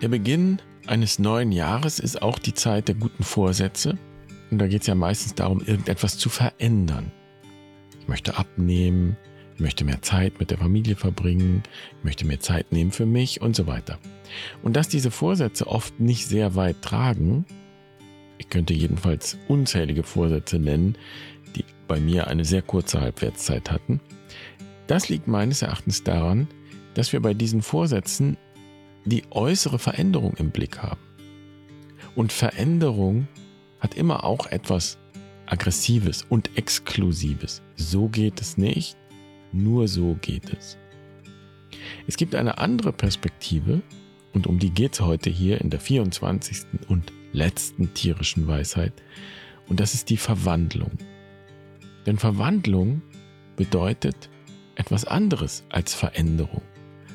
Der Beginn eines neuen Jahres ist auch die Zeit der guten Vorsätze. Und da geht es ja meistens darum, irgendetwas zu verändern. Ich möchte abnehmen, ich möchte mehr Zeit mit der Familie verbringen, ich möchte mehr Zeit nehmen für mich und so weiter. Und dass diese Vorsätze oft nicht sehr weit tragen, ich könnte jedenfalls unzählige Vorsätze nennen, die bei mir eine sehr kurze Halbwertszeit hatten, das liegt meines Erachtens daran, dass wir bei diesen Vorsätzen die äußere Veränderung im Blick haben. Und Veränderung hat immer auch etwas Aggressives und Exklusives. So geht es nicht, nur so geht es. Es gibt eine andere Perspektive, und um die geht es heute hier in der 24. und letzten tierischen Weisheit, und das ist die Verwandlung. Denn Verwandlung bedeutet etwas anderes als Veränderung.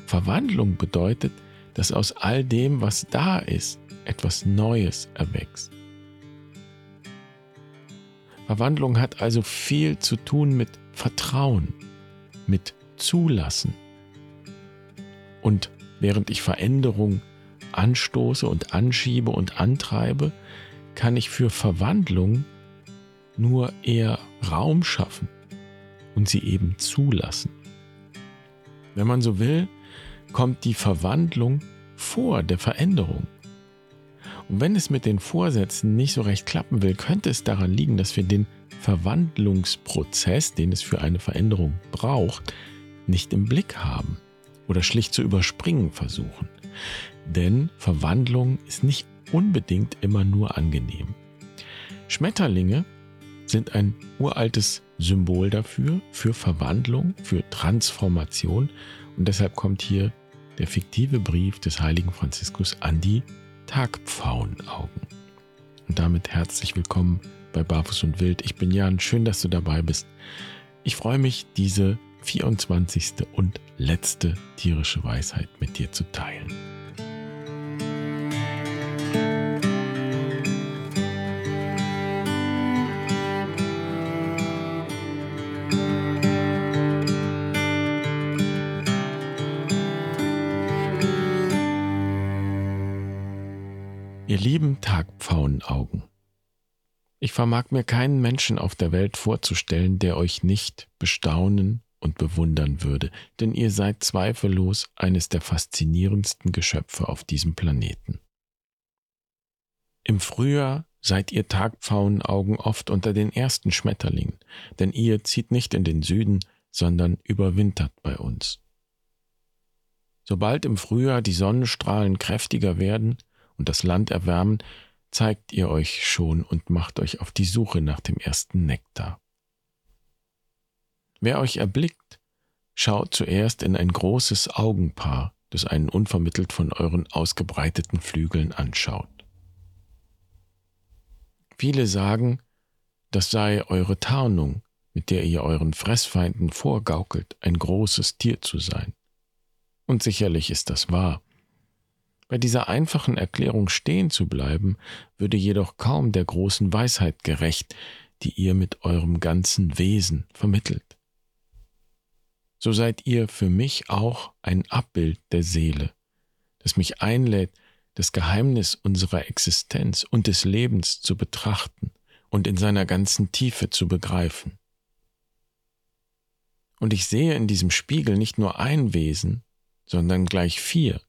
Verwandlung bedeutet, dass aus all dem, was da ist, etwas Neues erwächst. Verwandlung hat also viel zu tun mit Vertrauen, mit Zulassen. Und während ich Veränderung anstoße und anschiebe und antreibe, kann ich für Verwandlung nur eher Raum schaffen und sie eben zulassen. Wenn man so will, kommt die Verwandlung vor der Veränderung. Und wenn es mit den Vorsätzen nicht so recht klappen will, könnte es daran liegen, dass wir den Verwandlungsprozess, den es für eine Veränderung braucht, nicht im Blick haben oder schlicht zu überspringen versuchen. Denn Verwandlung ist nicht unbedingt immer nur angenehm. Schmetterlinge sind ein uraltes Symbol dafür, für Verwandlung, für Transformation. Und deshalb kommt hier der fiktive Brief des heiligen Franziskus an die Tagpfauenaugen. Und damit herzlich willkommen bei Barfuß und Wild. Ich bin Jan, schön, dass du dabei bist. Ich freue mich, diese 24. und letzte tierische Weisheit mit dir zu teilen. Lieben Tagpfauenaugen, ich vermag mir keinen Menschen auf der Welt vorzustellen, der euch nicht bestaunen und bewundern würde, denn ihr seid zweifellos eines der faszinierendsten Geschöpfe auf diesem Planeten. Im Frühjahr seid ihr Tagpfauenaugen oft unter den ersten Schmetterlingen, denn ihr zieht nicht in den Süden, sondern überwintert bei uns. Sobald im Frühjahr die Sonnenstrahlen kräftiger werden, und das Land erwärmen, zeigt ihr euch schon und macht euch auf die Suche nach dem ersten Nektar. Wer euch erblickt, schaut zuerst in ein großes Augenpaar, das einen unvermittelt von euren ausgebreiteten Flügeln anschaut. Viele sagen, das sei eure Tarnung, mit der ihr euren Fressfeinden vorgaukelt, ein großes Tier zu sein. Und sicherlich ist das wahr. Bei dieser einfachen Erklärung stehen zu bleiben, würde jedoch kaum der großen Weisheit gerecht, die ihr mit eurem ganzen Wesen vermittelt. So seid ihr für mich auch ein Abbild der Seele, das mich einlädt, das Geheimnis unserer Existenz und des Lebens zu betrachten und in seiner ganzen Tiefe zu begreifen. Und ich sehe in diesem Spiegel nicht nur ein Wesen, sondern gleich vier,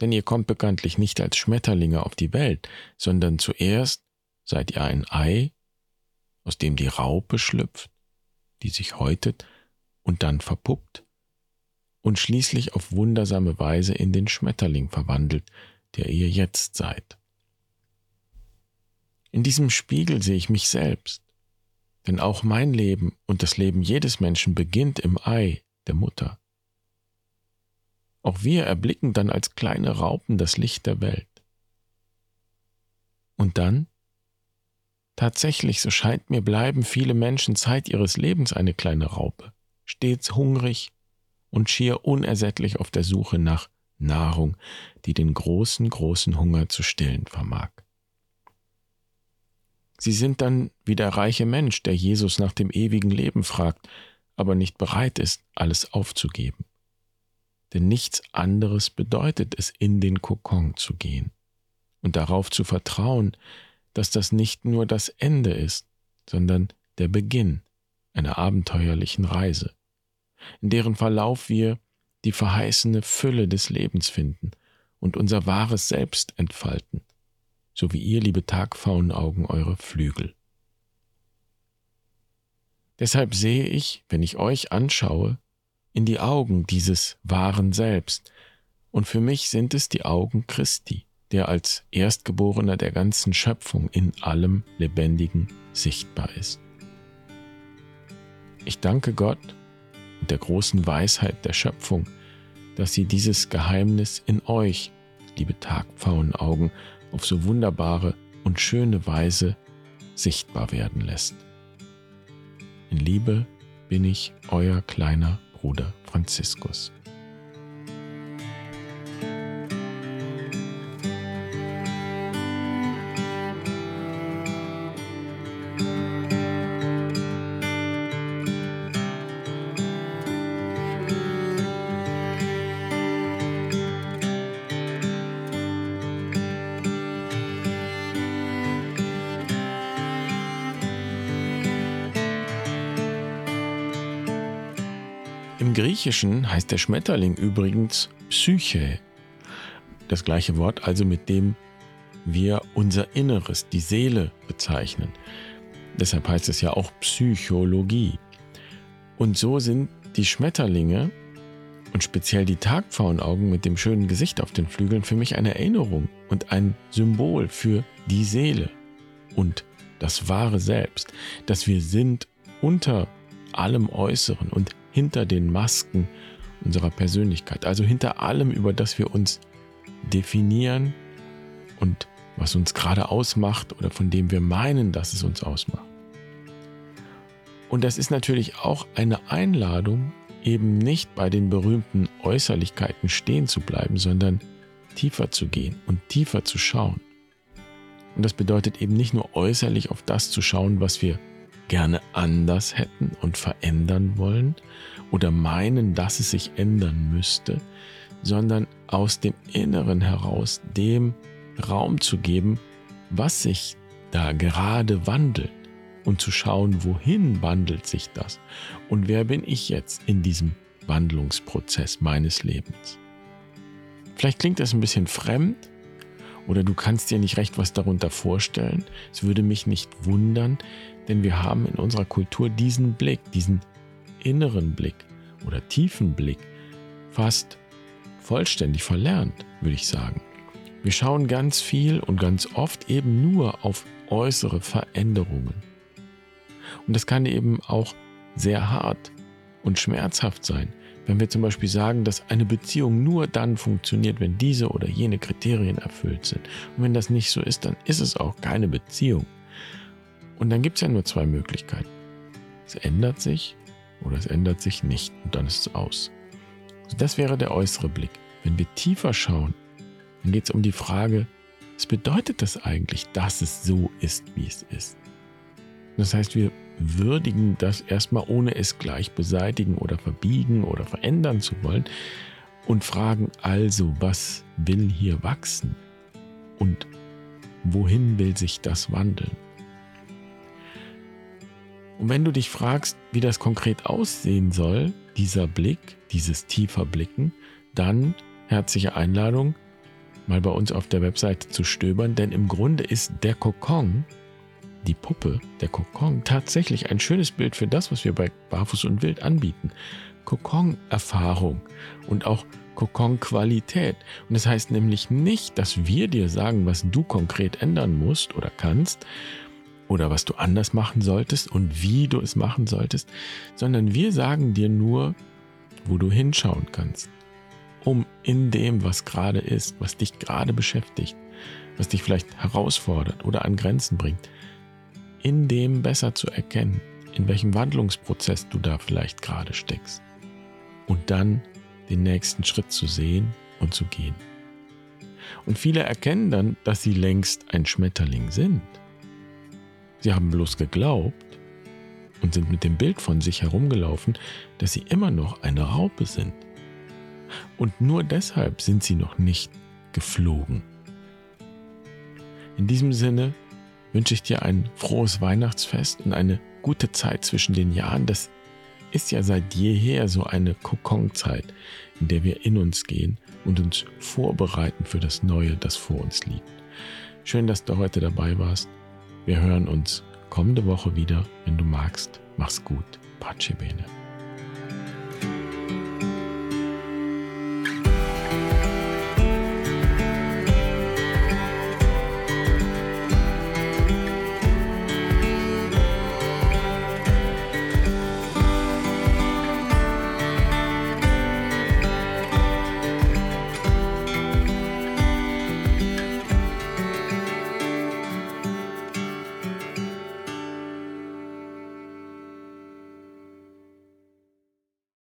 denn ihr kommt bekanntlich nicht als Schmetterlinge auf die Welt, sondern zuerst seid ihr ein Ei, aus dem die Raupe schlüpft, die sich häutet und dann verpuppt und schließlich auf wundersame Weise in den Schmetterling verwandelt, der ihr jetzt seid. In diesem Spiegel sehe ich mich selbst, denn auch mein Leben und das Leben jedes Menschen beginnt im Ei der Mutter. Auch wir erblicken dann als kleine Raupen das Licht der Welt. Und dann? Tatsächlich, so scheint mir, bleiben viele Menschen Zeit ihres Lebens eine kleine Raupe, stets hungrig und schier unersättlich auf der Suche nach Nahrung, die den großen, großen Hunger zu stillen vermag. Sie sind dann wie der reiche Mensch, der Jesus nach dem ewigen Leben fragt, aber nicht bereit ist, alles aufzugeben. Denn nichts anderes bedeutet es, in den Kokon zu gehen und darauf zu vertrauen, dass das nicht nur das Ende ist, sondern der Beginn einer abenteuerlichen Reise, in deren Verlauf wir die verheißene Fülle des Lebens finden und unser wahres Selbst entfalten, so wie ihr, liebe Tagfaunaugen, eure Flügel. Deshalb sehe ich, wenn ich euch anschaue, in die Augen dieses wahren Selbst, und für mich sind es die Augen Christi, der als Erstgeborener der ganzen Schöpfung in allem Lebendigen sichtbar ist. Ich danke Gott und der großen Weisheit der Schöpfung, dass sie dieses Geheimnis in euch, liebe Tagpfauenaugen, auf so wunderbare und schöne Weise sichtbar werden lässt. In Liebe bin ich euer kleiner Bruder Franziskus. Griechischen heißt der Schmetterling übrigens Psyche. Das gleiche Wort also, mit dem wir unser Inneres, die Seele bezeichnen. Deshalb heißt es ja auch Psychologie. Und so sind die Schmetterlinge und speziell die Tagpfauenaugen mit dem schönen Gesicht auf den Flügeln für mich eine Erinnerung und ein Symbol für die Seele und das wahre Selbst, dass wir sind unter allem Äußeren und hinter den Masken unserer Persönlichkeit, also hinter allem, über das wir uns definieren und was uns gerade ausmacht oder von dem wir meinen, dass es uns ausmacht. Und das ist natürlich auch eine Einladung, eben nicht bei den berühmten Äußerlichkeiten stehen zu bleiben, sondern tiefer zu gehen und tiefer zu schauen. Und das bedeutet eben nicht nur äußerlich auf das zu schauen, was wir gerne anders hätten und verändern wollen oder meinen, dass es sich ändern müsste, sondern aus dem Inneren heraus dem Raum zu geben, was sich da gerade wandelt und zu schauen, wohin wandelt sich das und wer bin ich jetzt in diesem Wandlungsprozess meines Lebens. Vielleicht klingt das ein bisschen fremd oder du kannst dir nicht recht was darunter vorstellen. Es würde mich nicht wundern, denn wir haben in unserer Kultur diesen Blick, diesen inneren Blick oder tiefen Blick fast vollständig verlernt, würde ich sagen. Wir schauen ganz viel und ganz oft eben nur auf äußere Veränderungen. Und das kann eben auch sehr hart und schmerzhaft sein, wenn wir zum Beispiel sagen, dass eine Beziehung nur dann funktioniert, wenn diese oder jene Kriterien erfüllt sind. Und wenn das nicht so ist, dann ist es auch keine Beziehung. Und dann gibt es ja nur zwei Möglichkeiten. Es ändert sich oder es ändert sich nicht und dann ist es aus. Also das wäre der äußere Blick. Wenn wir tiefer schauen, dann geht es um die Frage, was bedeutet das eigentlich, dass es so ist, wie es ist? Das heißt, wir würdigen das erstmal, ohne es gleich beseitigen oder verbiegen oder verändern zu wollen und fragen also, was will hier wachsen und wohin will sich das wandeln? Und wenn du dich fragst, wie das konkret aussehen soll, dieser Blick, dieses tiefer Blicken, dann herzliche Einladung, mal bei uns auf der Webseite zu stöbern, denn im Grunde ist der Kokon, die Puppe, der Kokon, tatsächlich ein schönes Bild für das, was wir bei Barfuß und Wild anbieten. Kokon-Erfahrung und auch Kokon-Qualität. Und das heißt nämlich nicht, dass wir dir sagen, was du konkret ändern musst oder kannst, oder was du anders machen solltest und wie du es machen solltest, sondern wir sagen dir nur, wo du hinschauen kannst, um in dem, was gerade ist, was dich gerade beschäftigt, was dich vielleicht herausfordert oder an Grenzen bringt, in dem besser zu erkennen, in welchem Wandlungsprozess du da vielleicht gerade steckst. Und dann den nächsten Schritt zu sehen und zu gehen. Und viele erkennen dann, dass sie längst ein Schmetterling sind Sie haben bloß geglaubt und sind mit dem Bild von sich herumgelaufen, dass sie immer noch eine Raupe sind. Und nur deshalb sind sie noch nicht geflogen. In diesem Sinne wünsche ich dir ein frohes Weihnachtsfest und eine gute Zeit zwischen den Jahren. Das ist ja seit jeher so eine Kokonzeit, in der wir in uns gehen und uns vorbereiten für das Neue, das vor uns liegt. Schön, dass du heute dabei warst. Wir hören uns kommende Woche wieder, wenn du magst. Mach's gut. Pace bene.